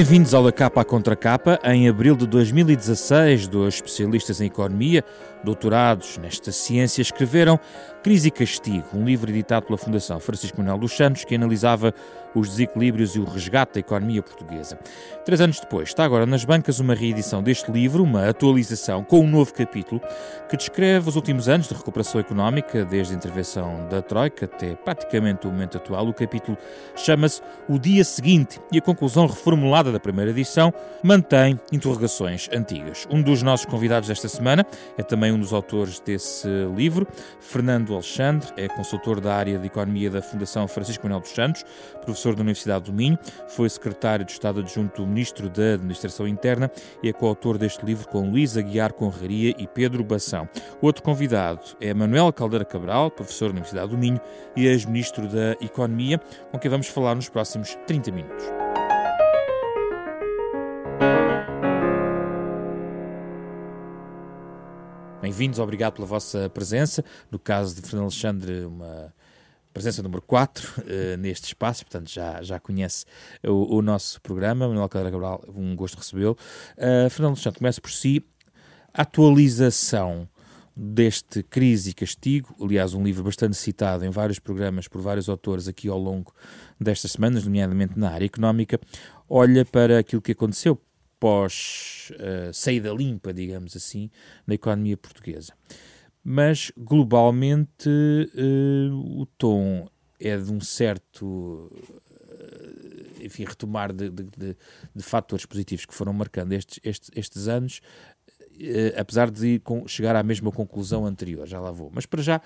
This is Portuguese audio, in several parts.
Bem-vindos ao Da Capa à Contra Capa. Em abril de 2016, dois especialistas em economia, doutorados nesta ciência, escreveram Crise e Castigo, um livro editado pela Fundação Francisco Manuel dos Santos que analisava os desequilíbrios e o resgate da economia portuguesa. Três anos depois, está agora nas bancas uma reedição deste livro, uma atualização com um novo capítulo que descreve os últimos anos de recuperação económica, desde a intervenção da Troika até praticamente o momento atual. O capítulo chama-se O Dia Seguinte e a conclusão reformulada da primeira edição mantém interrogações antigas. Um dos nossos convidados desta semana é também um dos autores desse livro, Fernando Alexandre, é consultor da área de Economia da Fundação Francisco Manuel dos Santos, professor da Universidade do Minho, foi secretário de Estado Adjunto do Ministro da Administração Interna e é coautor deste livro com Luís Aguiar Conraria e Pedro Bação. Outro convidado é Manuel Caldeira Cabral, professor da Universidade do Minho e ex-ministro da Economia, com quem vamos falar nos próximos 30 minutos. Bem-vindos, obrigado pela vossa presença. No caso de Fernando Alexandre, uma presença número 4 uh, eh, neste espaço, portanto já, já conhece o, o nosso programa. Manuel Caldeira Cabral, um gosto recebê-lo. Uh, Fernando Alexandre, começa por si. A atualização deste Crise e Castigo, aliás, um livro bastante citado em vários programas por vários autores aqui ao longo destas semanas, nomeadamente na área económica, olha para aquilo que aconteceu pós uh, saída limpa, digamos assim, na economia portuguesa mas globalmente uh, o tom é de um certo uh, enfim, retomar de, de, de, de, fatores positivos que foram marcando estes, estes, estes anos, uh, apesar de com, chegar à mesma conclusão anterior, já lá vou. Mas para já,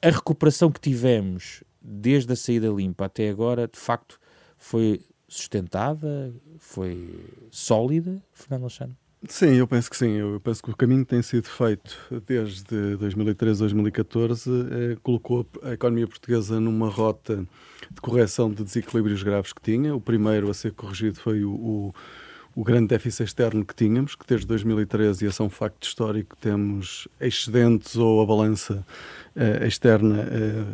a recuperação que tivemos desde a saída limpa até agora, de facto, foi sustentada, foi sólida, Fernando Alexandre? Sim, eu penso que sim. Eu penso que o caminho que tem sido feito desde 2013 2014 eh, colocou a economia portuguesa numa rota de correção de desequilíbrios graves que tinha. O primeiro a ser corrigido foi o, o, o grande déficit externo que tínhamos, que desde 2013, e esse é um facto histórico, temos excedentes ou a balança eh, externa eh,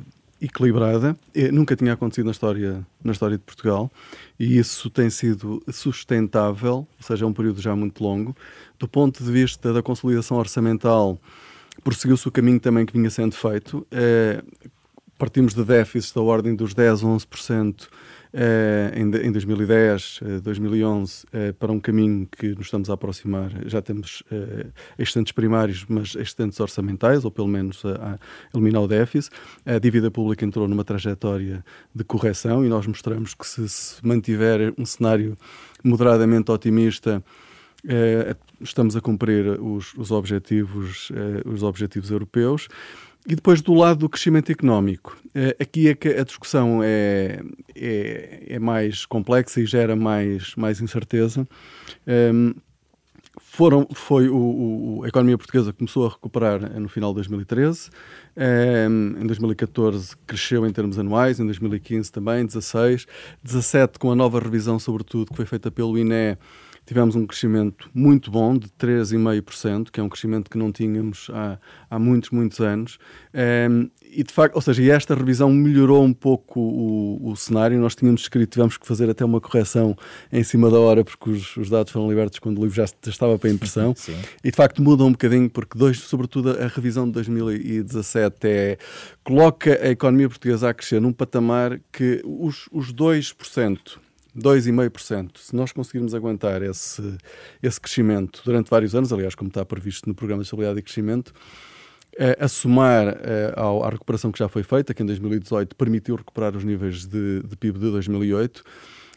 equilibrada. Nunca tinha acontecido na história, na história de Portugal e isso tem sido sustentável, ou seja, é um período já muito longo. Do ponto de vista da consolidação orçamental, prosseguiu-se o caminho também que vinha sendo feito. É, partimos de déficits da ordem dos 10, 11% eh, em, em 2010, 2011, eh, eh, para um caminho que nos estamos a aproximar. Já temos excedentes primários, mas excedentes orçamentais, ou pelo menos a, a eliminar o déficit. A dívida pública entrou numa trajetória de correção e nós mostramos que se, se mantiver um cenário moderadamente otimista, estamos a cumprir os, os objetivos, os objetivos europeus. E depois, do lado do crescimento económico, eh, aqui é que a discussão é, é, é mais complexa e gera mais, mais incerteza. Um, ehm, foram, foi o, o, a economia portuguesa começou a recuperar no final de 2013, um, ehm, em 2014 cresceu em termos anuais, em 2015 também, 16, 17 com a nova revisão, sobretudo, que foi feita pelo INE, tivemos um crescimento muito bom, de 3,5%, que é um crescimento que não tínhamos há, há muitos, muitos anos. Um, ehm, e de facto, ou seja, esta revisão melhorou um pouco o, o, cenário. Nós tínhamos escrito, tivemos que fazer até uma correção em cima da hora, porque os, os dados foram libertos quando o livro já, já estava para impressão. Sim. E de facto muda um bocadinho, porque dois, sobretudo a revisão de 2017 é, coloca a economia portuguesa a crescer num patamar que os, os 2% 2,5%. Se nós conseguirmos aguentar esse, esse crescimento durante vários anos, aliás, como está previsto no Programa de Estabilidade e Crescimento, é, a somar é, ao, à recuperação que já foi feita, que em 2018 permitiu recuperar os níveis de, de PIB de 2008,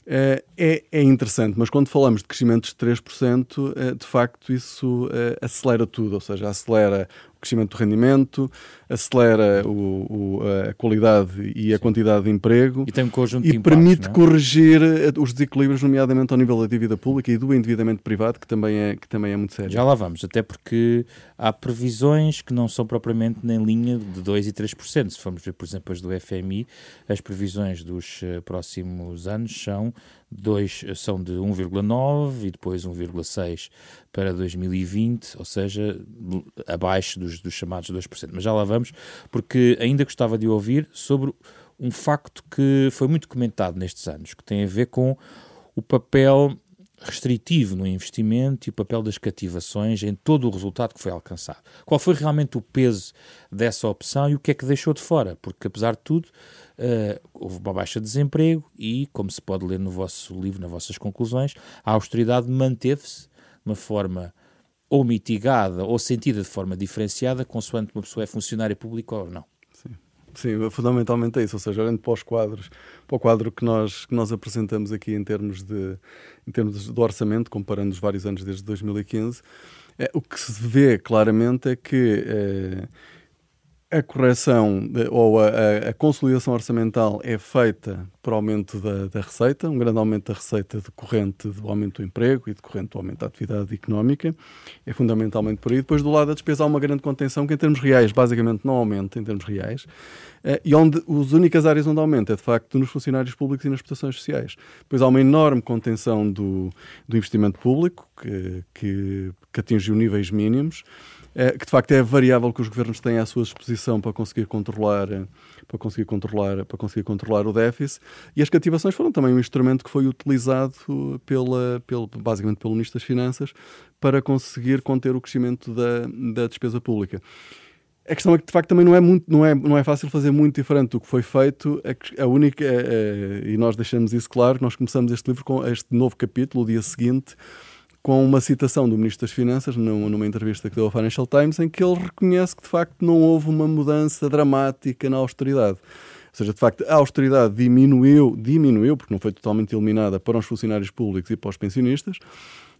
é, é, é interessante, mas quando falamos de crescimento de 3%, é, de facto isso acelera tudo, ou seja, acelera crescimento do rendimento, acelera o, o, a qualidade e a quantidade de emprego e, tem um conjunto e de permite é? corrigir eh, os desequilíbrios, nomeadamente ao nível da dívida pública e do endividamento privado, que também é, que também é muito sério. Já lá vamos, até porque há previsões que não são propriamente nem linha de 2% e 3%. Se formos ver, por exemplo, as do FMI, as previsões dos eh, próximos anos são dois são de 1,9 e depois 1,6 para 2020, ou seja, abaixo dos, dos chamados 2%. Mas já lá vamos, porque ainda gostava de ouvir sobre um facto que foi muito comentado nestes anos, que tem a ver com o papel restritivo no investimento e o papel das cativações em todo o resultado que foi alcançado. Qual foi realmente o peso dessa opção e o que é que deixou de fora? Porque, apesar de tudo, uh, houve uma baixa de desemprego e, como se pode ler no vosso livro, nas vossas conclusões, a austeridade manteve-se de uma forma ou mitigada ou sentida de forma diferenciada, consoante uma pessoa é funcionária pública ou não. Sim, fundamentalmente é isso, ou seja, olhando para os quadros, para o quadro que nós, que nós apresentamos aqui em termos de, em termos de orçamento, comparando os vários anos desde 2015, é, o que se vê claramente é que é, a correção ou a, a, consolidação orçamental é feita por aumento da, da, receita, um grande aumento da receita decorrente do aumento do emprego e decorrente do aumento da atividade económica, é fundamentalmente por aí. Depois, do lado da despesa, há uma grande contenção que, em termos reais, basicamente não aumenta, em termos reais, eh, e onde as únicas áreas onde aumenta é, de facto, nos funcionários públicos e nas prestações sociais. Depois há uma enorme contenção do, do investimento público, que, que, que atingiu níveis mínimos, que de facto é a variável que os governos têm à sua disposição para conseguir controlar para conseguir controlar para conseguir controlar o déficit e as cativações foram também um instrumento que foi utilizado pela, pela basicamente pelo ministro das Finanças para conseguir conter o crescimento da, da despesa pública. A questão é que, de facto, também não é, muito, não, é, não é fácil fazer muito diferente do que foi feito. A, a única, a, a, e nós deixamos isso claro, nós começamos este livro com este novo capítulo, o dia seguinte, com uma citação do Ministro das Finanças, numa entrevista que deu ao Financial Times, em que ele reconhece que de facto não houve uma mudança dramática na austeridade. Ou seja, de facto, a austeridade diminuiu, diminuiu, porque não foi totalmente eliminada para os funcionários públicos e para os pensionistas.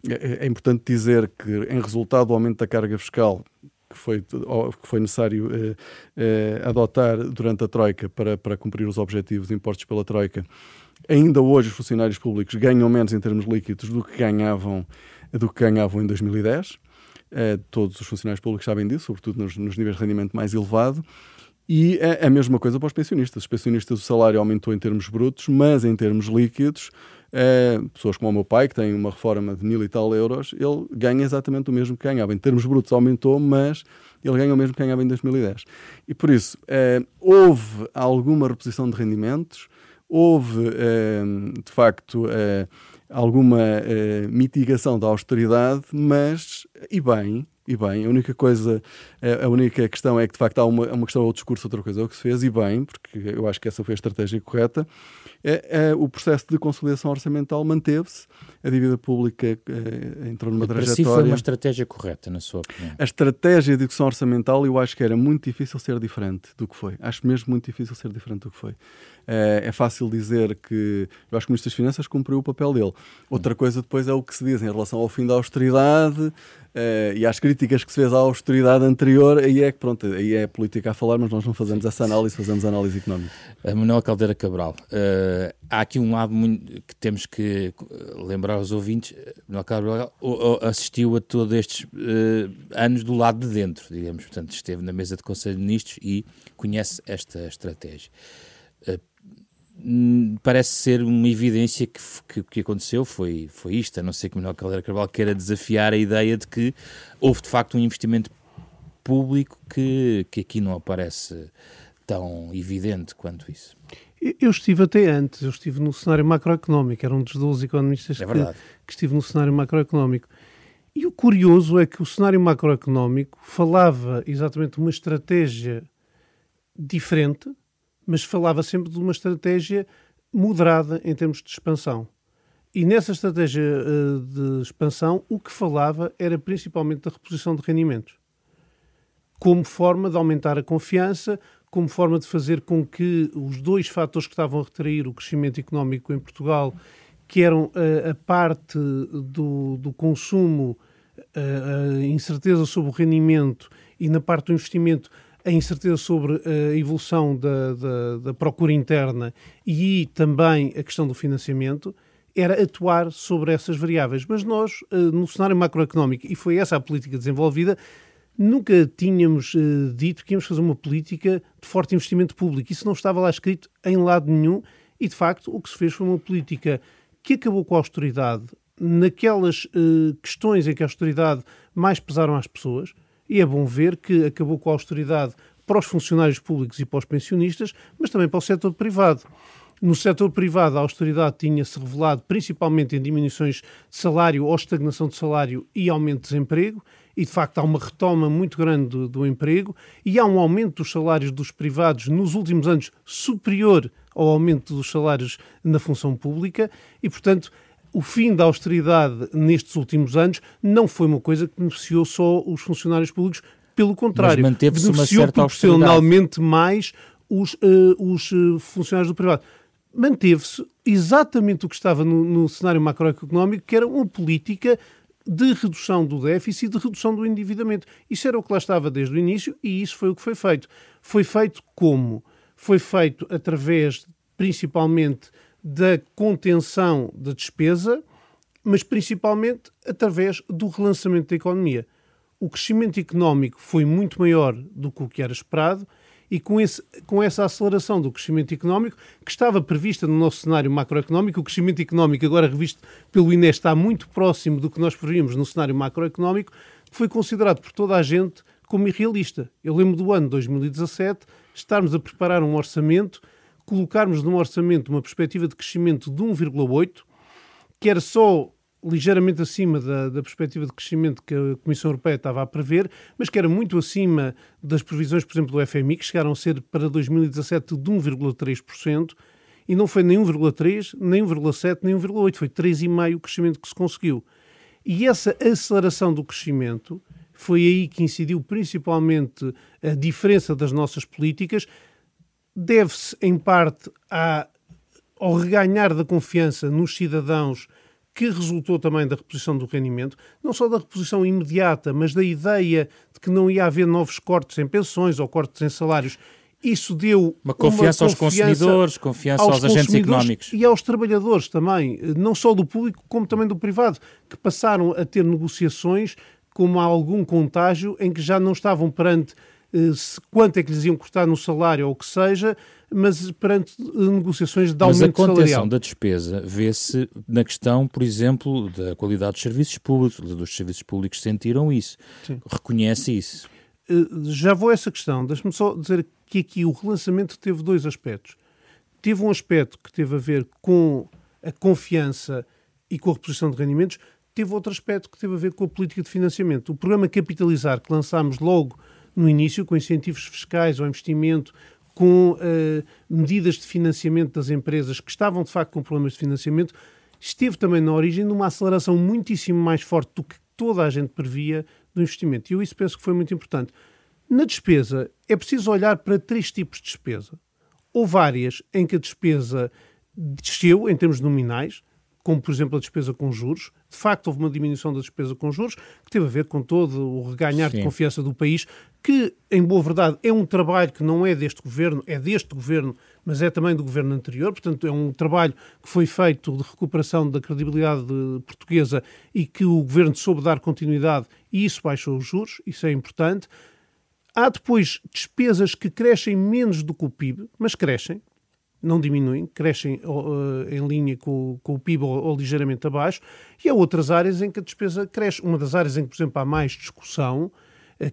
É, é importante dizer que, em resultado do aumento da carga fiscal, que foi, que foi necessário eh, eh, adotar durante a Troika para, para cumprir os objetivos impostos pela Troika, ainda hoje os funcionários públicos ganham menos em termos líquidos do que ganhavam do que ganhavam em 2010. Uh, eh, todos os funcionários públicos sabem disso, sobretudo nos, nos níveis de rendimento mais elevado. E é a mesma coisa para os pensionistas. Os pensionistas, o salário aumentou em termos brutos, mas em termos líquidos, é, pessoas como o meu pai, que tem uma reforma de mil e tal euros, ele ganha exatamente o mesmo que ganhava. Em termos brutos aumentou, mas ele ganha o mesmo que ganhava em 2010. E por isso, é, houve alguma reposição de rendimentos, houve, de facto, alguma uh, mitigação da austeridade, mas, e bem, e bem, a única coisa, a única questão é que de facto há uma, uma questão ao discurso, outra coisa é o que se fez, e bem, porque eu acho que essa foi a estratégia correta, é, é o processo de conciliação orçamental manteve-se, a dívida pública é, entrou numa trajetória... Para si foi uma estratégia correta, na sua opinião? A estratégia de execução orçamental eu acho que era muito difícil ser diferente do que foi. Acho mesmo muito difícil ser diferente do que foi. É, é fácil dizer que eu acho que o Ministro das Finanças cumpriu o papel dele. Outra coisa depois é o que se diz em relação ao fim da austeridade, Uh, e às críticas que se fez à austeridade anterior, aí é que pronto, aí é política a falar, mas nós não fazemos essa análise, fazemos análise económica. Manuel Caldeira Cabral, uh, há aqui um lado muito, que temos que lembrar aos ouvintes, Manuel Cabral assistiu a todos estes uh, anos do lado de dentro, digamos, portanto esteve na mesa de Conselho de Ministros e conhece esta estratégia. Hum, parece ser uma evidência que, que, que, aconteceu foi, foi isto, a não ser que Manuel Caldeira Carvalho queira desafiar a ideia de que houve de facto um investimento público que, que aqui não aparece tão evidente quanto isso. Eu estive até antes, eu estive no cenário macroeconómico, era um dos 12 economistas é que, que estive no cenário macroeconómico. E o curioso é que o cenário macroeconómico falava exatamente uma estratégia diferente, mas falava sempre de uma estratégia moderada em termos de expansão. E nessa estratégia uh, de expansão, o que falava era principalmente da reposição de rendimentos, como forma de aumentar a confiança, como forma de fazer com que os dois fatores que estavam a retrair o crescimento económico em Portugal, que eram uh, a parte do, do consumo, uh, a incerteza sobre o rendimento e na parte do investimento, a incerteza sobre a evolução da, da, da, procura interna e também a questão do financiamento, era atuar sobre essas variáveis. Mas nós, eh, no cenário macroeconómico, e foi essa a política desenvolvida, nunca tínhamos eh, dito que íamos fazer uma política de forte investimento público. Isso não estava lá escrito em lado nenhum e, de facto, o que se fez foi uma política que acabou com a austeridade naquelas questões em que a austeridade mais pesaram às pessoas, e é bom ver que acabou com a austeridade para os funcionários públicos e para os pensionistas, mas também para o setor privado. No setor privado, a austeridade tinha-se revelado principalmente em diminuições de salário ou estagnação de salário e aumento de desemprego, e de facto há uma retoma muito grande do, do emprego e há um aumento dos salários dos privados nos últimos anos superior ao aumento dos salários na função pública, e portanto o fim da austeridade nestes últimos anos não foi uma coisa que beneficiou só os funcionários públicos, pelo contrário, beneficiou uma certa proporcionalmente mais os, uh, os uh, funcionários do privado. Manteve-se exatamente o que estava no, no cenário macroeconómico, que era uma política de redução do déficit e de redução do endividamento. Isso era o que lá estava desde o início e isso foi o que foi feito. Foi feito como? Foi feito através, principalmente, da contenção da despesa, mas principalmente através do relançamento da economia. O crescimento económico foi muito maior do que o que era esperado e com, esse, com essa aceleração do crescimento económico, que estava prevista no nosso cenário macroeconómico, o crescimento económico, agora revisto pelo INE, está muito próximo do que nós prevíamos no cenário macroeconómico, foi considerado por toda a gente como irrealista. Eu lembro do ano 2017 estarmos a preparar um orçamento colocarmos num orçamento uma perspectiva de crescimento de 1,8, que era só ligeiramente acima da, da, perspectiva de crescimento que a Comissão Europeia estava a prever, mas que era muito acima das previsões, por exemplo, do FMI, que chegaram a ser para 2017 de 1,3%, e não foi nem 1,3, nem 1,7, nem 1,8, foi 3,5% o crescimento que se conseguiu. E essa aceleração do crescimento foi aí que incidiu principalmente a diferença das nossas políticas, deve-se, em parte, à, ao reganhar da confiança nos cidadãos que resultou também da reposição do rendimento, não só da reposição imediata, mas da ideia de que não ia haver novos cortes em pensões ou cortes em salários. Isso deu uma confiança, uma confiança aos consumidores, confiança aos, aos agentes económicos. E aos trabalhadores também, não só do público, como também do privado, que passaram a ter negociações como há algum contágio em que já não estavam perante quanto é que lhes iam cortar no salário ou o que seja, mas perante negociações de aumento salarial. Mas a contenção salarial. da despesa vê-se na questão, por exemplo, da qualidade dos serviços públicos. Os serviços públicos sentiram isso. Sim. Reconhece isso. Eh, já vou a essa questão. Deixe-me só dizer que aqui o relançamento teve dois aspectos. Teve um aspecto que teve a ver com a confiança e com a reposição de rendimentos, teve outro aspecto que teve a ver com a política de financiamento. O programa Capitalizar, que lançámos logo no início, com incentivos fiscais ao investimento, com uh, medidas de financiamento das empresas que estavam de facto com problemas de financiamento, esteve também na origem de uma aceleração muitíssimo mais forte do que toda a gente previa do investimento. E eu isso penso que foi muito importante. Na despesa, é preciso olhar para três tipos de despesa. Ou várias em que a despesa desceu em termos nominais, como por exemplo a despesa com juros. De facto, houve uma diminuição da despesa com juros, que teve a ver com todo o reganhar Sim. de confiança do país, que, em boa verdade, é um trabalho que não é deste governo, é deste governo, mas é também do governo anterior. Portanto, é um trabalho que foi feito de recuperação da credibilidade portuguesa e que o governo soube dar continuidade e isso baixou os juros, isso é importante. Há depois despesas que crescem menos do que o PIB, mas crescem, não diminuem, crescem uh, em linha com, com o PIB ou, ou, ligeiramente abaixo, e há outras áreas em que a despesa cresce. Uma das áreas em que, por exemplo, há mais discussão,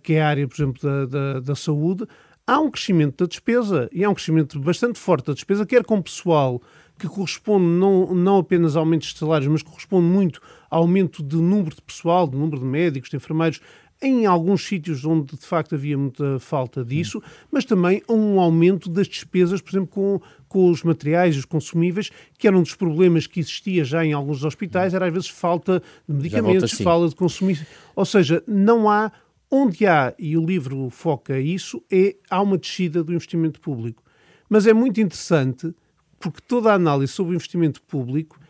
que é a área, por exemplo, da, da, da, saúde, há um crescimento da despesa, e há um crescimento bastante forte da despesa, quer com pessoal que corresponde não, não apenas a aumentos de salários, mas corresponde muito ao aumento de número de pessoal, de número de médicos, de enfermeiros, em alguns sítios onde de facto havia muita falta disso, mas também um aumento das despesas, por exemplo, com, com os materiais, os consumíveis, que era um dos problemas que existia já em alguns hospitais, era às vezes falta de medicamentos, falta de consumir. Ou seja, não há, onde há, e o livro foca isso, é há uma descida do investimento público. Mas é muito interessante porque toda a análise sobre o investimento público,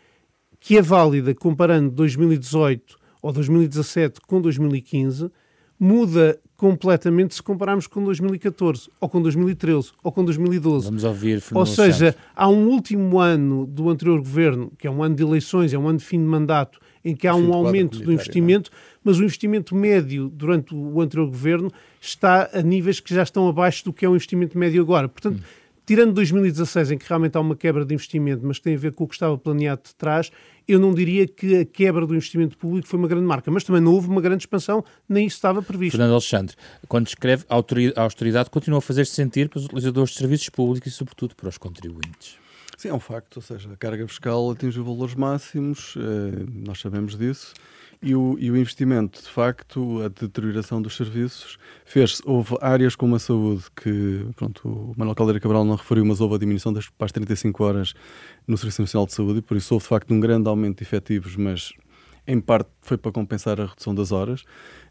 que é válida comparando 2018 ou 2017 com 2015, muda completamente se compararmos com 2014, ou com 2013, ou com 2012. Vamos ouvir Fernando Ou seja, Santos. há um último ano do anterior governo, que é um ano de eleições, é um ano de fim de mandato, em que há um aumento do investimento, mas o investimento médio durante o anterior governo está a níveis que já estão abaixo do que é o investimento médio agora. Portanto, hum tirando 2016, em que realmente há uma quebra de investimento, mas que tem a ver com o que estava planeado de trás, eu não diria que a quebra do investimento público foi uma grande marca, mas também não houve uma grande expansão, nem isso estava previsto. Fernando Alexandre, quando escreve, a austeridade continua a fazer-se sentir para os utilizadores de serviços públicos e, sobretudo, para os contribuintes. Sim, é um facto, ou seja, a carga fiscal atingiu valores máximos, eh, nós sabemos disso, e o, e o, investimento, de facto, a deterioração dos serviços fez Houve áreas como a saúde, que pronto, o Manuel Caldeira Cabral não referiu, mas houve a diminuição das para as 35 horas no Serviço Nacional de Saúde, e por isso houve, de facto, um grande aumento de efetivos, mas em parte foi para compensar a redução das horas.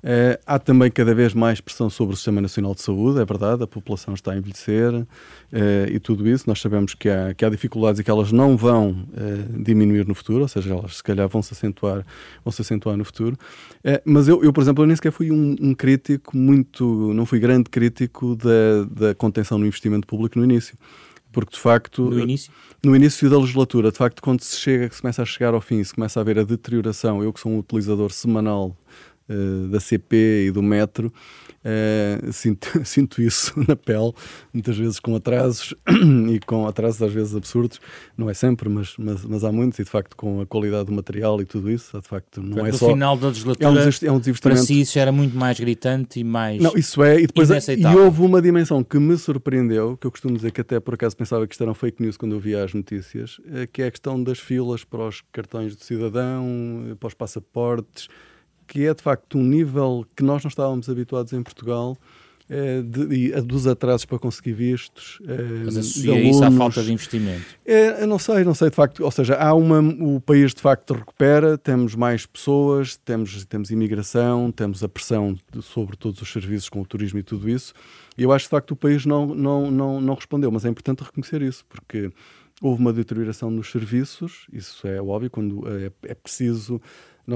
Uh, há também cada vez mais pressão sobre o Sistema Nacional de Saúde, é verdade, a população está a envelhecer uh, e tudo isso. Nós sabemos que há, que há dificuldades e que elas não vão uh, diminuir no futuro, ou seja, elas se calhar vão se acentuar, vão se acentuar no futuro. mas eu, eu, por exemplo, eu nem sequer fui um, um, crítico muito, não fui grande crítico da, da contenção no investimento público no início porque de facto no início? no início da legislatura de facto quando se chega que se começa a chegar ao fim se começa a ver a deterioração eu que sou um utilizador semanal uh, da CP e do metro Uh, sinto, sinto isso na pele, muitas vezes com atrasos e com atrasos às vezes absurdos, não é sempre, mas, mas, mas, há muitos, e de facto com a qualidade do material e tudo isso, de facto não é no só. No final da legislatura, é um, é um para si isso era muito mais gritante e mais. Não, isso é, e depois e houve uma dimensão que me surpreendeu, que eu costumo dizer que até por acaso pensava que isto eram fake news quando eu via as notícias, eh, que é a questão das filas para os cartões de cidadão, para os passaportes que é de facto um nível que nós não estávamos habituados em Portugal. É, de, dos atrasos para conseguir vistos. É, Mas associa isso à falta de investimento? É, eu não sei, não sei de facto. Ou seja, há uma, o país de facto recupera, temos mais pessoas, temos, temos imigração, temos a pressão de, sobre todos os serviços com o turismo e tudo isso. E eu acho de facto o país não, não, não, não respondeu, mas é importante reconhecer isso, porque houve uma deterioração nos serviços, isso é óbvio, quando é, é preciso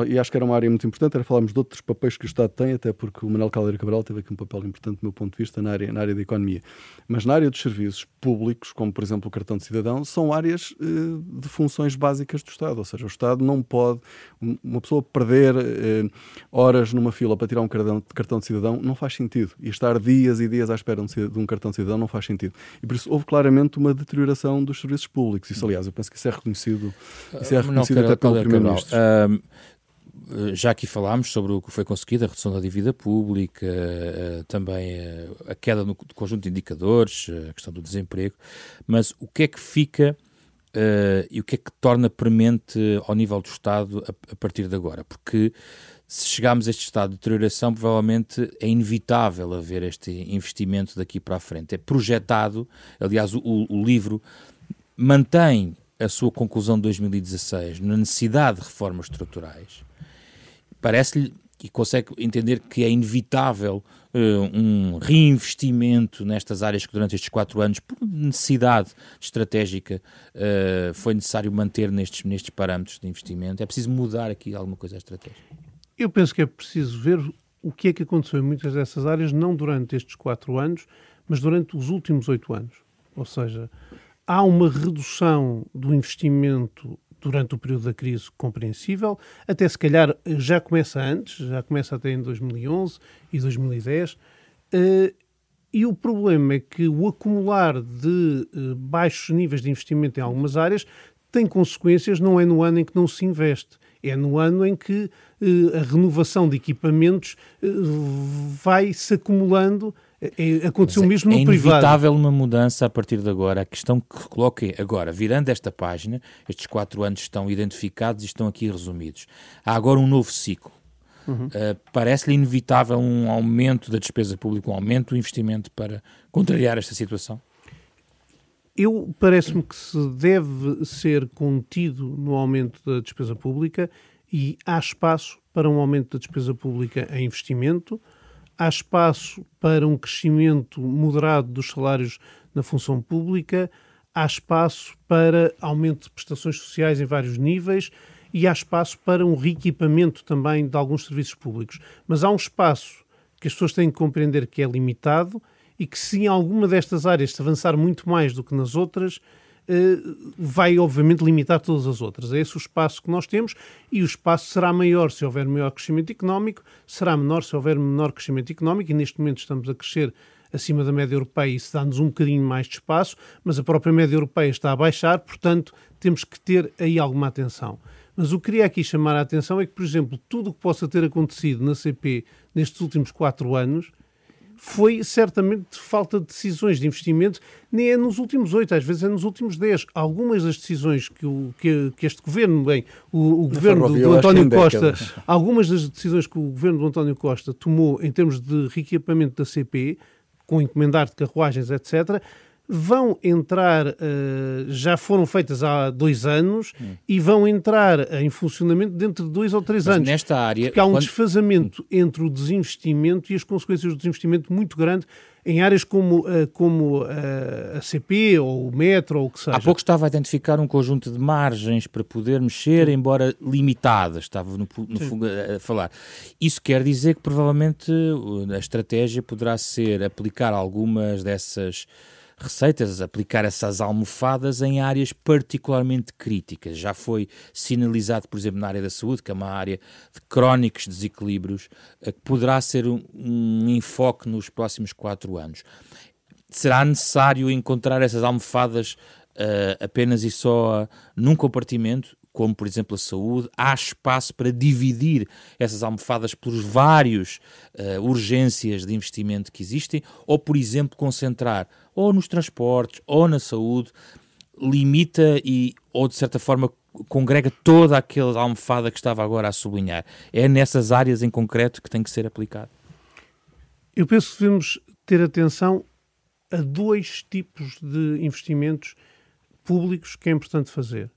e acho que era uma área muito importante, era falarmos de outros papéis que o Estado tem, até porque o Manuel Caldeira Cabral teve aqui um papel importante do meu ponto de vista na área, na área da economia. Mas na área dos serviços públicos, como por exemplo o cartão de cidadão, são áreas eh, de funções básicas do Estado, ou seja, o Estado não pode, uma pessoa perder eh, horas numa fila para tirar um cartão, cartão de cidadão não faz sentido, e estar dias e dias à espera de um cartão de cidadão não faz sentido. E por isso houve claramente uma deterioração dos serviços públicos, isso aliás, eu penso que isso é reconhecido, isso é reconhecido até pelo Primeiro-Ministro. Eh, já aqui falámos sobre o que foi conseguido, a redução da dívida pública, eh, também eh, a queda no conjunto de indicadores, a questão do desemprego, mas o que é que fica e o que é que torna premente ao nível do Estado a, partir de agora? Porque se chegarmos a este estado de deterioração, provavelmente é inevitável haver este investimento daqui para a frente. É projetado, aliás, o, o livro mantém a sua conclusão de 2016 na necessidade de reformas estruturais parece-lhe e consegue entender que é inevitável uh, um reinvestimento nestas áreas que durante estes quatro anos, por necessidade estratégica, uh, foi necessário manter nestes, nestes parâmetros de investimento? É preciso mudar aqui alguma coisa a estratégia? Eu penso que é preciso ver o que é que aconteceu em muitas dessas áreas, não durante estes quatro anos, mas durante os últimos oito anos. Ou seja, há uma redução do investimento durante o período da crise compreensível, até se calhar já começa antes, já começa até em 2011 e 2010. Eh, e o problema é que o acumular de eh, baixos níveis de investimento em algumas áreas tem consequências, não é no ano em que não se investe, é no ano em que eh, a renovação de equipamentos vai se acumulando é, é, aconteceu Mas mesmo no é privado. É inevitável uma mudança a partir de agora. A questão que coloquei agora, virando esta página, estes quatro anos estão identificados e estão aqui resumidos. Há agora um novo ciclo. Uhum. Uh, Parece-lhe inevitável um aumento da despesa pública, um aumento do investimento para contrariar esta situação? Eu parece-me que se deve ser contido no aumento da despesa pública e há espaço para um aumento da despesa pública em investimento, há espaço para um crescimento moderado dos salários na função pública, há espaço para aumento de prestações sociais em vários níveis e há espaço para um reequipamento também de alguns serviços públicos. Mas há um espaço que as pessoas têm que compreender que é limitado e que se em alguma destas áreas se avançar muito mais do que nas outras, vai obviamente limitar todas as outras. É esse o espaço que nós temos e o espaço será maior se houver maior crescimento económico, será menor se houver menor crescimento económico e neste momento estamos a crescer acima da média europeia e isso dá-nos um bocadinho mais de espaço, mas a própria média europeia está a baixar, portanto temos que ter aí alguma atenção. Mas o que queria aqui chamar a atenção é que, por exemplo, tudo o que possa ter acontecido na CP nestes últimos quatro anos foi certamente falta de decisões de investimento, nem é nos últimos oito, às vezes é nos últimos dez. Algumas das decisões que, o, que, que este governo, bem, o, o governo do, do António Costa, algumas das decisões que o governo do António Costa tomou em termos de reequipamento da CP, com encomendar de carruagens, etc., vão entrar, uh, já foram feitas há dois anos hum. e vão entrar em funcionamento dentro de dois ou três Mas anos. Nesta área. Porque há um quando... desfazamento entre o desinvestimento e as consequências do desinvestimento muito grande em áreas como, uh, como uh, a CP ou o metro ou o que seja. Há pouco estava a identificar um conjunto de margens para poder mexer, Sim. embora limitadas, estava no, no fundo a falar. Isso quer dizer que provavelmente a estratégia poderá ser aplicar algumas dessas receitas, aplicar essas almofadas em áreas particularmente críticas. Já foi sinalizado, por exemplo, na área da saúde, que é uma área de crónicos desequilíbrios, eh, que poderá ser um, um enfoque nos próximos quatro anos. Será necessário encontrar essas almofadas uh, apenas e só uh, num compartimento? Como por exemplo a saúde, há espaço para dividir essas almofadas pelos vários uh, urgências de investimento que existem, ou por exemplo concentrar ou nos transportes ou na saúde, limita e ou de certa forma congrega toda aquela almofada que estava agora a sublinhar. É nessas áreas em concreto que tem que ser aplicado. Eu penso que devemos ter atenção a dois tipos de investimentos públicos que é importante fazer.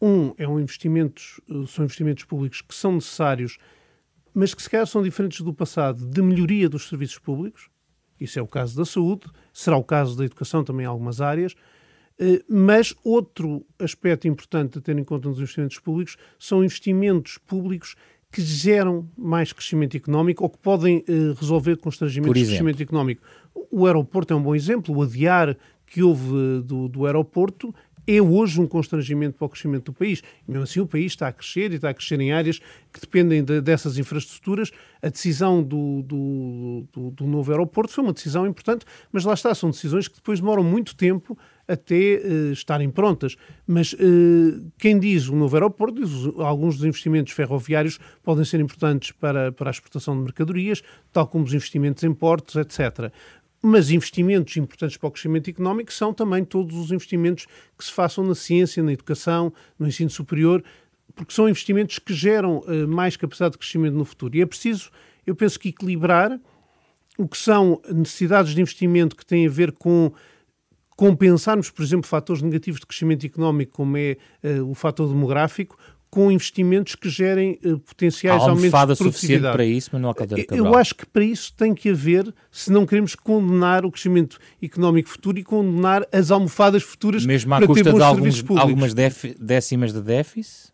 Um é um investimentos, são investimentos públicos que são necessários, mas que se calhar são diferentes do passado, de melhoria dos serviços públicos. Isso é o caso da saúde, será o caso da educação também em algumas áreas. Eh, mas outro aspecto importante a ter em conta nos investimentos públicos são investimentos públicos que geram mais crescimento económico ou que podem eh, resolver constrangimentos de crescimento económico. O aeroporto é um bom exemplo. O adiar que houve eh, do, do aeroporto é hoje um constrangimento para o crescimento do país. E mesmo assim, o país está a crescer e está a crescer em áreas que dependem de, dessas infraestruturas. A decisão do, do, do, do, novo aeroporto foi uma decisão importante, mas lá está, são decisões que depois demoram muito tempo até uh, estarem prontas. Mas uh, quem diz o novo aeroporto, diz alguns dos investimentos ferroviários podem ser importantes para, para a exportação de mercadorias, tal como os investimentos em portos, etc. Mas investimentos importantes para o crescimento económico são também todos os investimentos que se façam na ciência, na educação, no ensino superior, porque são investimentos que geram uh, mais capacidade de crescimento no futuro. E é preciso, eu penso que equilibrar o que são necessidades de investimento que têm a ver com compensarmos, por exemplo, fatores negativos de crescimento económico, como é uh, o fator demográfico, com investimentos que gerem uh, potenciais Há aumentos de suficiente para isso, mas não há Caldeira Eu acho que para isso tem que haver, se não queremos condenar o crescimento económico futuro e condenar as almofadas futuras Mesmo à para custa ter bons de alguns, algumas décimas de déficit?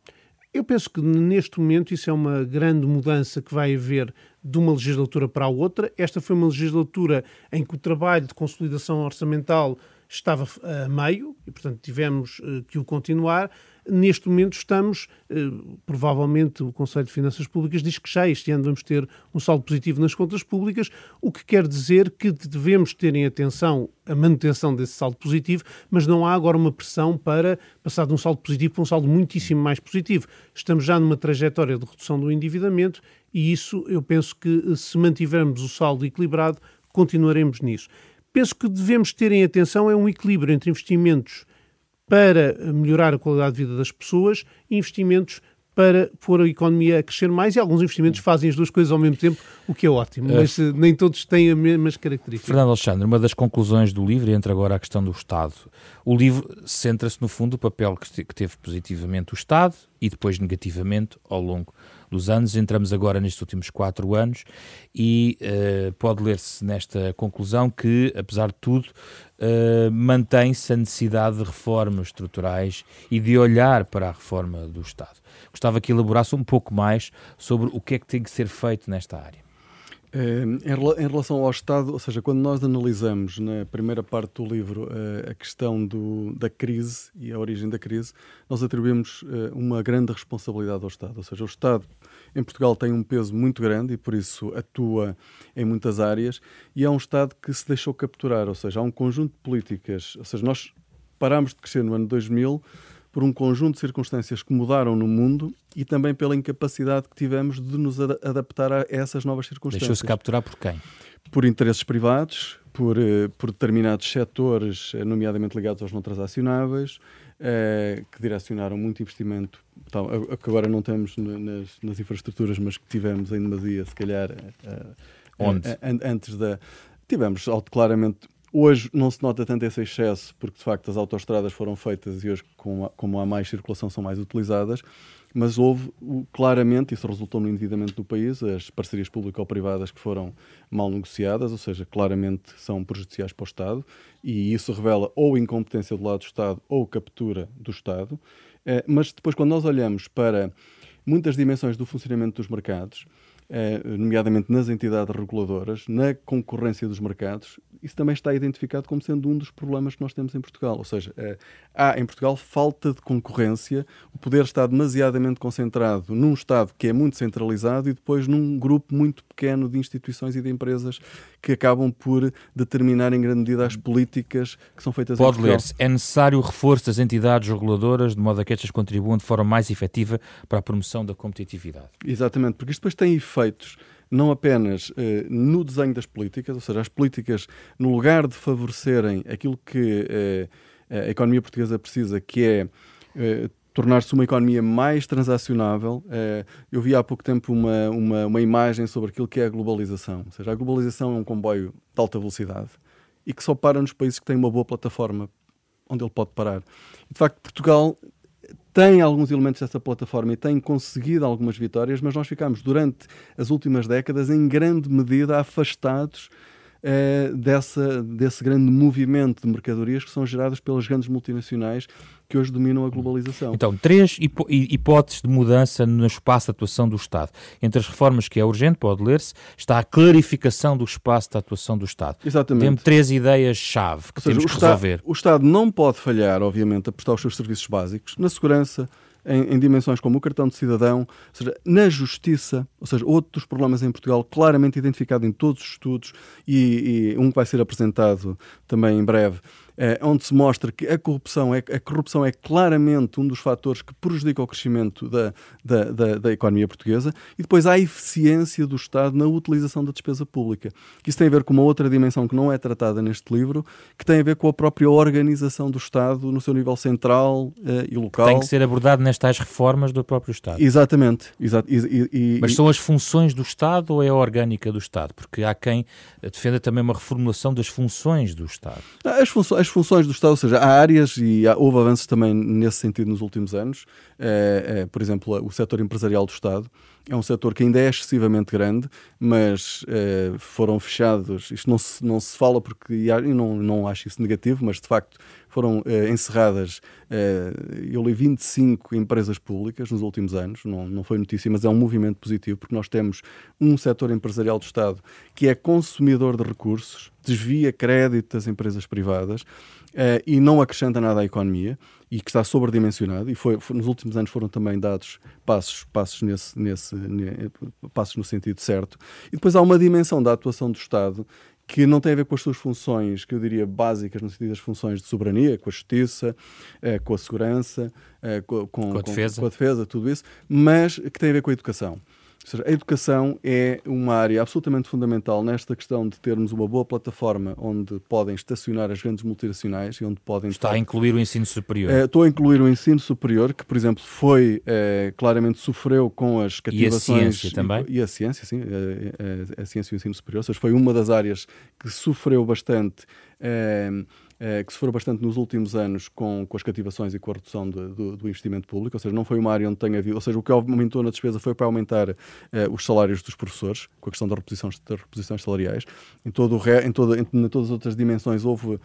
Eu penso que neste momento isso é uma grande mudança que vai haver de uma legislatura para a outra. Esta foi uma legislatura em que o trabalho de consolidação orçamental estava a meio e, portanto, tivemos uh, que o continuar. Neste momento estamos, eh, provavelmente o Conselho de Finanças Públicas diz que já este ano vamos ter um saldo positivo nas contas públicas, o que quer dizer que devemos ter em atenção a manutenção desse saldo positivo, mas não há agora uma pressão para passar de um saldo positivo para um saldo muitíssimo mais positivo. Estamos já numa trajetória de redução do endividamento e isso eu penso que se mantivermos o saldo equilibrado, continuaremos nisso. Penso que devemos ter em atenção é um equilíbrio entre investimentos para melhorar a qualidade de vida das pessoas investimentos para pôr a economia a crescer mais e alguns investimentos fazem as duas coisas ao mesmo tempo, o que é ótimo, mas uh, nem todos têm as mesmas características. Fernando Alexandre, uma das conclusões do livro, e entra agora a questão do Estado. O livro centra-se, no fundo, no papel que teve positivamente o Estado e depois negativamente ao longo dos anos. Entramos agora nestes últimos quatro anos e uh, pode ler-se nesta conclusão que, apesar de tudo, uh, mantém-se a necessidade de reformas estruturais e de olhar para a reforma do Estado. Gostava que elaborasse um pouco mais sobre o que é que tem que ser feito nesta área. Eh, em relação ao Estado, ou seja, quando nós analisamos na primeira parte do livro a questão do, da crise e a origem da crise, nós atribuímos uma grande responsabilidade ao Estado. Ou seja, o Estado em Portugal tem um peso muito grande e por isso atua em muitas áreas e é um Estado que se deixou capturar, ou seja, há um conjunto de políticas, ou seja, nós parámos de crescer no ano 2000 por um conjunto de circunstâncias que mudaram no mundo e também pela incapacidade que tivemos de nos adaptar a essas novas circunstâncias. Deixou-se capturar por quem? Por interesses privados, por, eh, por determinados setores, eh, nomeadamente ligados aos não transacionáveis, eh, que direcionaram muito investimento, tal, que agora não temos nas, nas, infraestruturas, mas que tivemos em demasia, se calhar, Onde? antes da. Tivemos claramente Hoje não se nota tanto esse excesso, porque de facto as autoestradas foram feitas e hoje, como há mais circulação, são mais utilizadas, mas houve claramente, isso resultou no endividamento do país, as parcerias público-privadas que foram mal negociadas, ou seja, claramente são prejudiciais para o Estado, e isso revela ou incompetência do lado do Estado ou captura do Estado. Eh, mas depois, quando nós olhamos para muitas dimensões do funcionamento dos mercados, nomeadamente nas entidades reguladoras, na concorrência dos mercados, isso também está identificado como sendo um dos problemas que nós temos em Portugal. Ou seja, eh, há em Portugal falta de concorrência, o poder está demasiadamente concentrado num Estado que é muito centralizado e depois num grupo muito pequeno de instituições e de empresas que acabam por determinar em grande medida as políticas que são feitas Pode em Portugal. ler-se. É necessário o reforço das entidades reguladoras de modo a que estas contribuam de forma mais efetiva para a promoção da competitividade. Exatamente, porque isto depois tem efeitos não apenas eh, no desenho das políticas, ou seja, as políticas, no lugar de favorecerem aquilo que eh, a economia portuguesa precisa, que é eh, tornar-se uma economia mais transacionável. Eh, eu vi há pouco tempo uma, uma, uma, imagem sobre aquilo que é a globalização. Ou seja, a globalização é um comboio de alta velocidade e que só para nos países que têm uma boa plataforma onde ele pode parar. De facto, Portugal tem alguns elementos dessa plataforma e tem conseguido algumas vitórias, mas nós ficamos durante as últimas décadas em grande medida afastados uh, dessa, desse grande movimento de mercadorias que são geradas pelas grandes multinacionais que hoje dominam a globalização. Então, três hipó hipóteses de mudança no espaço de atuação do Estado. Entre as reformas que é urgente, pode ler-se, está a clarificação do espaço de atuação do Estado. Exatamente. Temos três ideias-chave que seja, temos que resolver. o Estado não pode falhar, obviamente, a prestar os seus serviços básicos na segurança, em, em, dimensões como o cartão de cidadão, ou seja, na justiça, ou seja, outro dos problemas em Portugal, claramente identificado em todos os estudos e, e um que vai ser apresentado também em breve, onde se mostra que a corrupção, é, a corrupção é claramente um dos fatores que prejudica o crescimento da, da, da, da, economia portuguesa, e depois há a eficiência do Estado na utilização da despesa pública. Isso tem a ver com uma outra dimensão que não é tratada neste livro, que tem a ver com a própria organização do Estado no seu nível central uh, e local. Tem que ser abordado nestas reformas do próprio Estado. Exatamente. Exato. E, e, Mas são as funções do Estado ou é a orgânica do Estado? Porque há quem defenda também uma reformulação das funções do Estado. As funções as funções do Estado, ou seja, há áreas e há, houve avanços também nesse sentido nos últimos anos. É, é, por exemplo, o setor empresarial do Estado é um setor que ainda é excessivamente grande, mas é, foram fechados. Isto não se, não se fala porque eu não, não acho isso negativo, mas de facto foram eh, encerradas, eh, eu li 25 empresas públicas nos últimos anos, não, não foi notícia, mas é um movimento positivo, porque nós temos um setor empresarial do Estado que é consumidor de recursos, desvia crédito das empresas privadas eh, e não acrescenta nada à economia e que está sobredimensionado e foi, foi, nos últimos anos foram também dados passos passos nesse, nesse, nesse passos no sentido certo e depois há uma dimensão da atuação do Estado que não tem a ver com as suas funções, que eu diria básicas, no sentido das funções de soberania, com a justiça, eh, com a segurança, eh, com, com, com, a defesa. com a defesa, tudo isso, mas que tem a ver com a educação. Ou seja, a educação é uma área absolutamente fundamental nesta questão de termos uma boa plataforma onde podem estacionar as grandes multinacionais e onde podem. Está estar... a incluir o ensino superior. Uh, estou a incluir o ensino superior, que, por exemplo, foi uh, claramente sofreu com as cativações. E a ciência também? E, e a ciência, sim. Uh, a ciência e o ensino superior. Ou seja, foi uma das áreas que sofreu bastante eh, que se for bastante nos últimos anos com, com as cativações e com a redução de, do, do, investimento público, ou seja, não foi uma área onde tenha havido, ou seja, o que aumentou na despesa foi para aumentar uh, os salários dos professores, com a questão das reposições, das reposições salariais. Em, todo o em, toda, em, em todas as outras dimensões houve uh,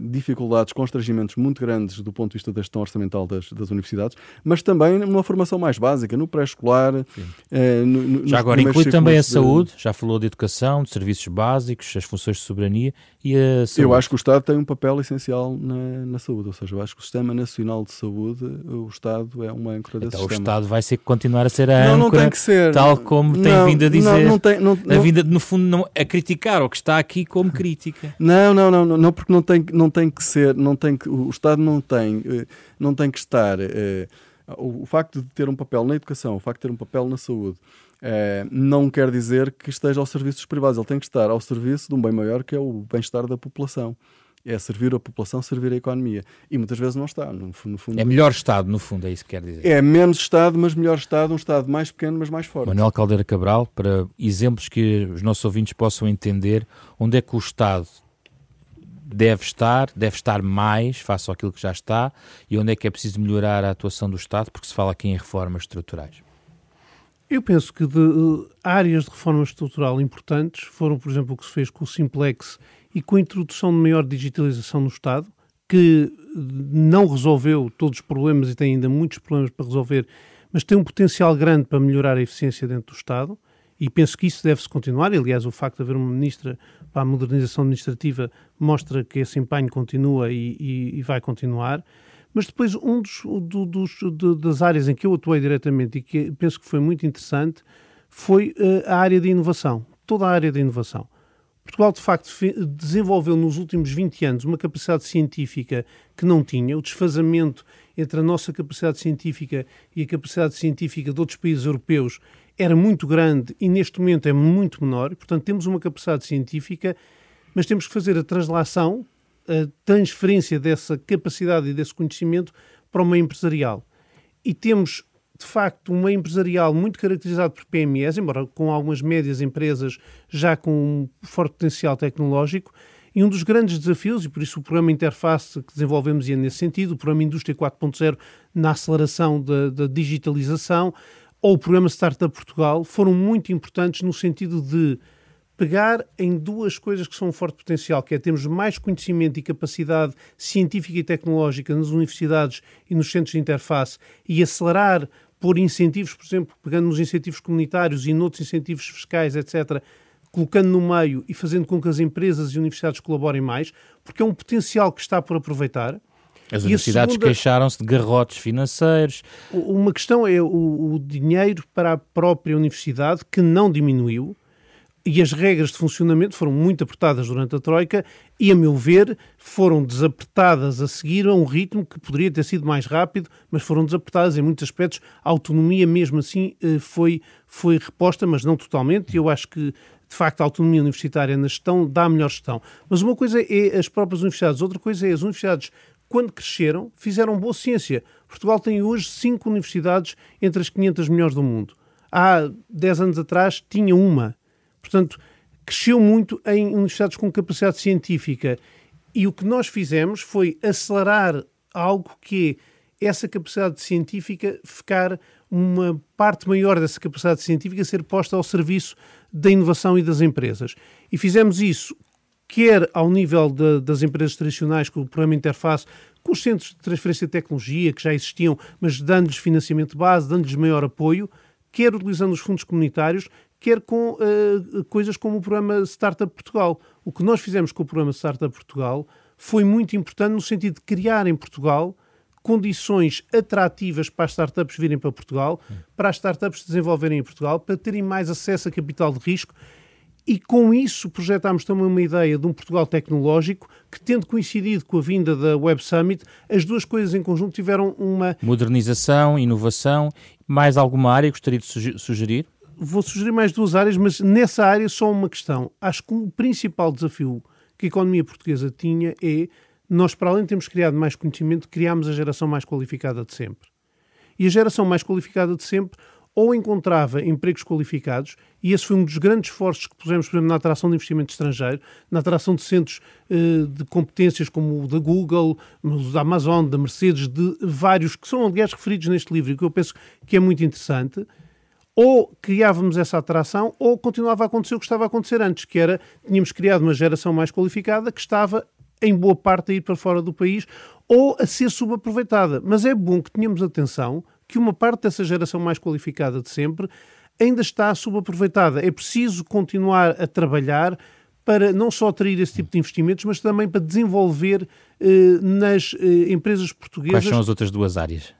dificuldades, constrangimentos muito grandes do ponto de vista da gestão orçamental das, das universidades, mas também numa formação mais básica, no pré-escolar. Uh, já agora inclui também a de... saúde, já falou de educação, de serviços básicos, as funções de soberania e a saúde. Eu acho que o Estado tem um papel papel essencial na, na, saúde. Ou seja, eu acho que o Sistema Nacional de Saúde, o Estado é uma âncora desse então, sistema. o Estado vai ser continuar a ser a não, âncora, não tem que ser. tal como não, tem vindo a dizer. Não, não tem, não, a vinda, no fundo, não, a criticar o que está aqui como crítica. Não, não, não, não, porque não tem, não tem que ser, não tem que, o Estado não tem, eh, não tem que estar. Eh, o facto de ter um papel na educação, o facto de ter um papel na saúde, é, não quer dizer que esteja ao serviço dos privados. Ele tem que estar ao serviço de um bem maior que é o bem-estar da população. É servir a população, servir a economia. E muitas vezes não está. No, no fundo, é melhor Estado, no fundo, é isso que quer dizer. É menos Estado, mas melhor Estado, um Estado mais pequeno, mas mais forte. Manuel Caldeira Cabral, para exemplos que os nossos ouvintes possam entender, onde é que o Estado deve estar, deve estar mais face àquilo que já está, e onde é que é preciso melhorar a atuação do Estado, porque se fala aqui em reformas estruturais. Eu penso que de uh, áreas de reforma estrutural importantes foram, por exemplo, o que se fez com o Simplex e com a introdução de maior digitalização no Estado, que não resolveu todos os problemas e tem ainda muitos problemas para resolver, mas tem um potencial grande para melhorar a eficiência dentro do Estado. E penso que isso deve-se continuar. Aliás, o facto de haver uma ministra para a modernização administrativa mostra que esse empenho continua e, e, e vai continuar. Mas depois, um dos, do, dos, de, das áreas em que eu atuei diretamente e que penso que foi muito interessante foi uh, a área da inovação, toda a área da inovação. Portugal, de facto, desenvolveu nos últimos 20 anos uma capacidade científica que não tinha. O desfazamento entre a nossa capacidade científica e a capacidade científica de outros países europeus era muito grande e neste momento é muito menor. Portanto, temos uma capacidade científica, mas temos que fazer a translação a transferência dessa capacidade e desse conhecimento para o meio empresarial. E temos, de facto, um meio empresarial muito caracterizado por PMEs, embora com algumas médias empresas já com um forte potencial tecnológico, e um dos grandes desafios, e por isso o programa Interface que desenvolvemos ia nesse sentido, o programa Indústria 4.0 na aceleração da, da digitalização, ou o programa Startup Portugal, foram muito importantes no sentido de pegar em duas coisas que são um forte potencial, que é termos mais conhecimento e capacidade científica e tecnológica nas universidades e nos centros de interface e acelerar por incentivos, por exemplo, pegando nos incentivos comunitários e noutros incentivos fiscais, etc., colocando no meio e fazendo com que as empresas e universidades colaborem mais, porque é um potencial que está por aproveitar. As universidades segunda... queixaram-se de garrotes financeiros. Uma questão é o, o dinheiro para a própria universidade, que não diminuiu, e as regras de funcionamento foram muito apertadas durante a Troika e, a meu ver, foram desapertadas a seguir a um ritmo que poderia ter sido mais rápido, mas foram desapertadas em muitos aspectos. A autonomia, mesmo assim, eh, foi, foi reposta, mas não totalmente. Eu acho que, de facto, a autonomia universitária na gestão dá a melhor gestão. Mas uma coisa é as próprias universidades, outra coisa é as universidades quando cresceram, fizeram boa ciência. Portugal tem hoje cinco universidades entre as 500 melhores do mundo. Há 10 anos atrás tinha uma. Portanto, cresceu muito em universidades com capacidade científica. E o que nós fizemos foi acelerar algo que é essa capacidade científica ficar uma parte maior dessa capacidade científica ser posta ao serviço da inovação e das empresas. E fizemos isso quer ao nível de, das empresas tradicionais, com o programa Interface, com os centros de transferência de tecnologia que já existiam, mas dando-lhes financiamento base, dando-lhes maior apoio, quer utilizando os fundos comunitários, quer com uh, coisas como o programa Startup Portugal. O que nós fizemos com o programa Startup Portugal foi muito importante no sentido de criar em Portugal condições atrativas para as startups virem para Portugal, para as startups se desenvolverem em Portugal, para terem mais acesso a capital de risco e com isso projetámos também uma ideia de um Portugal tecnológico que, tendo coincidido com a vinda da Web Summit, as duas coisas em conjunto tiveram uma... Modernização, inovação. Mais alguma área gostaria de sugerir? Vou sugerir mais duas áreas, mas nessa área só uma questão. Acho que o principal desafio que a economia portuguesa tinha é nós, para além de termos criado mais conhecimento, criámos a geração mais qualificada de sempre. E a geração mais qualificada de sempre ou encontrava empregos qualificados, e esse foi um dos grandes esforços que pusemos, por exemplo, na atração de investimento estrangeiro, na atração de centros uh, de competências como o da Google, os da Amazon, da Mercedes, de vários, que são, aliás, referidos neste livro, que eu penso que é muito interessante, ou criávamos essa atração ou continuava a acontecer o que estava a acontecer antes, que era, tínhamos criado uma geração mais qualificada que estava em boa parte a ir para fora do país ou a ser subaproveitada. Mas é bom que tenhamos atenção que uma parte dessa geração mais qualificada de sempre ainda está subaproveitada. É preciso continuar a trabalhar para não só atrair esse tipo de investimentos, mas também para desenvolver eh, nas eh, empresas portuguesas. Quais são as outras duas áreas?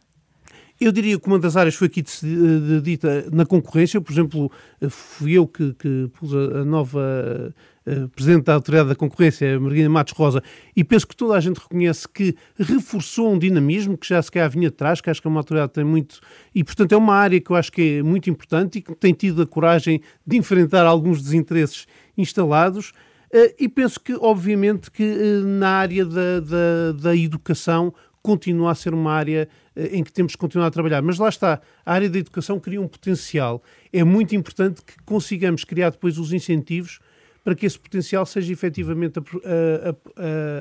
Eu diria que uma das áreas foi aqui dita na concorrência. Por exemplo, fui eu que, que pus a, a nova uh, Presidente da Autoridade da Concorrência, Margarida Matos Rosa, e penso que toda a gente reconhece que reforçou um dinamismo que já se calhar vinha atrás, que acho que é uma autoridade que tem muito... E, portanto, é uma área que eu acho que é muito importante e que tem tido a coragem de enfrentar alguns desinteresses instalados. E penso que, obviamente, que na área da, da, da educação continua a ser uma área eh, em que temos que continuar a trabalhar. Mas lá está, a área da educação cria um potencial. É muito importante que consigamos criar depois os incentivos para que esse potencial seja efetivamente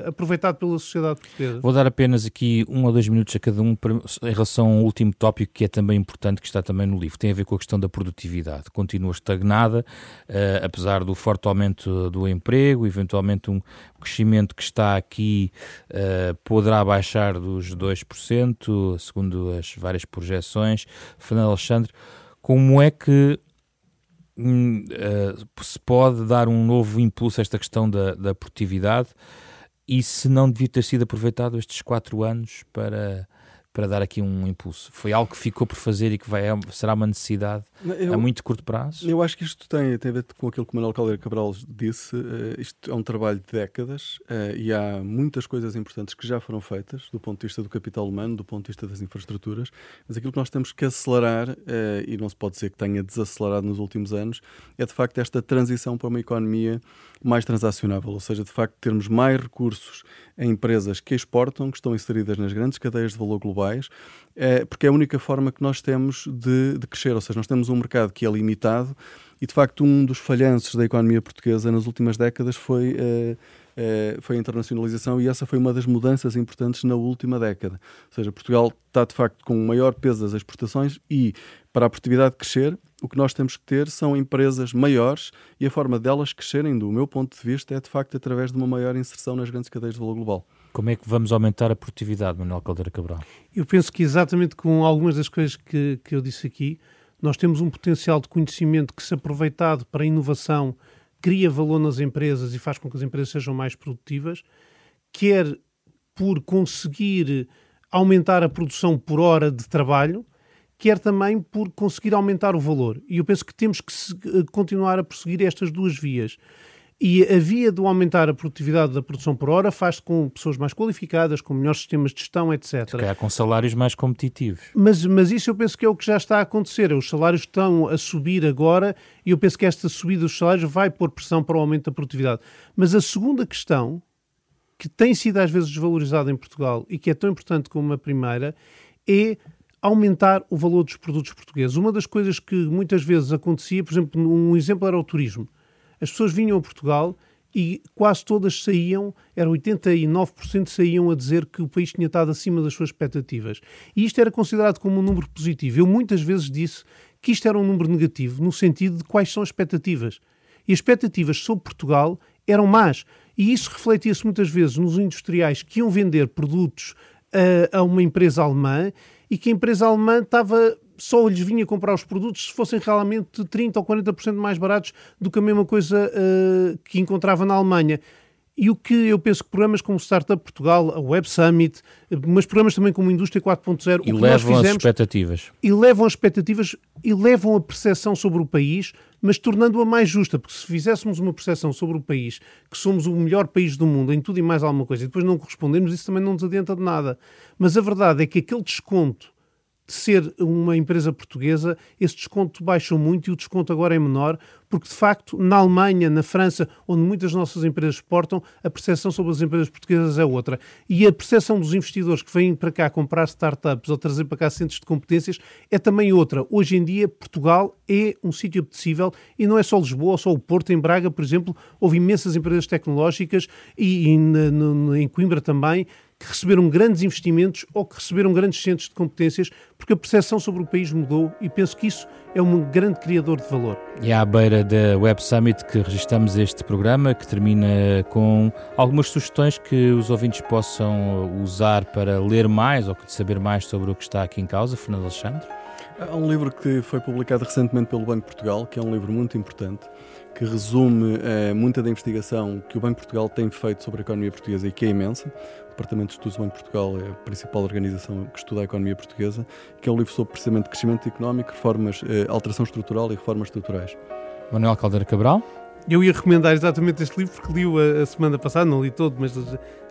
aproveitado pela sociedade portuguesa. Vou dar apenas aqui um ou dois minutos a cada um em relação ao último tópico que é também importante, que está também no livro. Tem a ver com a questão da produtividade. Continua estagnada, uh, apesar do forte aumento do emprego, eventualmente um crescimento que está aqui uh, poderá baixar dos 2%, segundo as várias projeções. Fernando Alexandre, como é que uh, se pode dar um novo impulso a esta questão da, da produtividade? E se não devia ter sido aproveitado estes quatro anos para para dar aqui um impulso? Foi algo que ficou por fazer e que vai, será uma necessidade eu, a muito curto prazo? Eu acho que isto tem, tem a ver com aquilo que o Manuel Caldeira Cabral disse. Uh, isto é um trabalho de décadas uh, e há muitas coisas importantes que já foram feitas do ponto de vista do capital humano, do ponto de vista das infraestruturas, mas aquilo que nós temos que acelerar, uh, e não se pode dizer que tenha desacelerado nos últimos anos, é de facto esta transição para uma economia mais transacionável, ou seja, de facto termos mais recursos em empresas que exportam, que estão inseridas nas grandes cadeias de valor globais, é, porque é a única forma que nós temos de, de crescer, ou seja, nós temos um mercado que é limitado e, de facto, um dos falhanços da economia portuguesa nas últimas décadas foi, é, foi a internacionalização e essa foi uma das mudanças importantes na última década. Ou seja, Portugal está, de facto, com o maior peso das exportações e, para a produtividade crescer, o que nós temos que ter são empresas maiores e a forma delas crescerem, do meu ponto de vista, é de facto através de uma maior inserção nas grandes cadeias de valor global. Como é que vamos aumentar a produtividade, Manuel Caldeira Cabral? Eu penso que exatamente com algumas das coisas que, que eu disse aqui, nós temos um potencial de conhecimento que, se aproveitado para a inovação, cria valor nas empresas e faz com que as empresas sejam mais produtivas, quer por conseguir aumentar a produção por hora de trabalho, quer também por conseguir aumentar o valor. E eu penso que temos que eh, continuar a prosseguir estas duas vias. E a via do aumentar a produtividade da produção por hora faz-se com pessoas mais qualificadas, com melhores sistemas de gestão, etc. Se com salários mais competitivos. Mas, mas isso eu penso que é o que já está a acontecer. Os salários estão a subir agora e eu penso que esta subida dos salários vai pôr pressão para o aumento da produtividade. Mas a segunda questão, que tem sido às vezes desvalorizada em Portugal e que é tão importante como a primeira, é aumentar o valor dos produtos portugueses. Uma das coisas que muitas vezes acontecia, por exemplo, um exemplo era o turismo. As pessoas vinham a Portugal e quase todas saíam, era 89% saíam a dizer que o país tinha estado acima das suas expectativas. E isto era considerado como um número positivo. Eu muitas vezes disse que isto era um número negativo, no sentido de quais são as expectativas. E as expectativas sobre Portugal eram más. E isso refletia-se muitas vezes nos industriais que iam vender produtos a, a uma empresa alemã e que a empresa alemã estava só lhes vinha comprar os produtos se fossem realmente 30% ou 40% mais baratos do que a mesma coisa uh, que encontrava na Alemanha. E o que eu penso que programas como Startup Portugal, a Web Summit, mas programas também como Indústria 4.0, e levam fizemos, as expectativas. E levam as expectativas e levam a percepção sobre o país, mas tornando-a mais justa, porque se fizéssemos uma percepção sobre o país, que somos o melhor país do mundo em tudo e mais alguma coisa, e depois não correspondemos, isso também não nos adianta de nada. Mas a verdade é que aquele desconto de ser uma empresa portuguesa, esse desconto baixou muito e o desconto agora é menor, porque de facto na Alemanha, na França, onde muitas nossas empresas exportam, a percepção sobre as empresas portuguesas é outra. E a percepção dos investidores que vêm para cá comprar startups ou trazer para cá centros de competências é também outra. Hoje em dia, Portugal é um sítio apetecível e não é só Lisboa ou só o Porto. Em Braga, por exemplo, houve imensas empresas tecnológicas e, e no, em Coimbra também que receberam grandes investimentos ou que receberam grandes centros de competências, porque a percepção sobre o país mudou e penso que isso é um grande criador de valor. E à beira da Web Summit que registramos este programa, que termina com algumas sugestões que os ouvintes possam usar para ler mais ou saber mais sobre o que está aqui em causa, Fernando Alexandre? Há um livro que foi publicado recentemente pelo Banco de Portugal, que é um livro muito importante, que resume eh, muita da investigação que o Banco de Portugal tem feito sobre a economia portuguesa e que é imensa. Departamento de Estudos do Banco de Portugal é a principal organização que estuda a economia portuguesa, que é um livro sobre precisamente crescimento económico, reformas, eh, alteração estrutural e reformas estruturais. Manuel Caldeira Cabral. Eu ia recomendar exatamente este livro porque li-o a, a, semana passada, não li todo, mas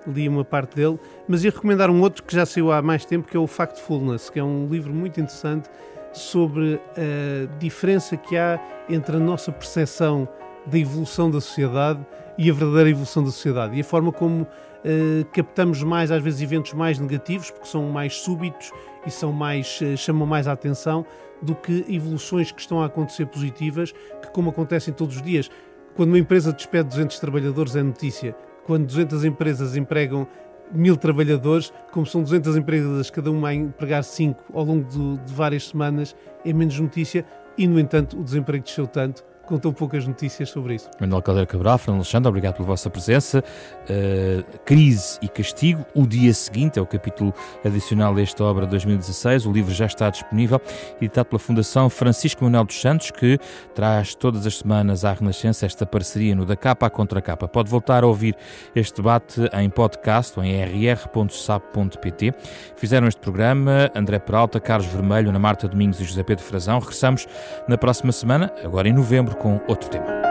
li uma parte dele. Mas ia recomendar um outro que já saiu há mais tempo, que é o Factfulness, que é um livro muito interessante sobre a diferença que há entre a nossa percepção da evolução da sociedade e a verdadeira evolução da sociedade e a forma como uh, captamos mais às vezes eventos mais negativos porque são mais súbitos e são mais uh, chamam mais a atenção do que evoluções que estão a acontecer positivas que como acontecem todos os dias quando uma empresa despede 200 trabalhadores é notícia. Quando 200 empresas empregam mil trabalhadores, como são 200 empresas, cada uma a empregar 5 ao longo de, de várias semanas, é menos notícia e, no entanto, o desemprego desceu tanto com tão poucas notícias sobre isso. Manuel Caldeira Cabral, Fernando Alexandre, obrigado pela vossa presença. Uh, Crise e Castigo, o dia seguinte, é o capítulo adicional desta obra de 2016. O livro já está disponível, editado pela Fundação Francisco Manuel dos Santos, que traz todas as semanas à Renascença esta parceria no Da Capa à Contra Capa. Pode voltar a ouvir este debate em podcast ou em rr.sap.pt. Fizeram este programa André Peralta, Carlos Vermelho, Ana Marta Domingos e José Pedro Frazão. Regressamos na próxima semana, agora em novembro com outro tema.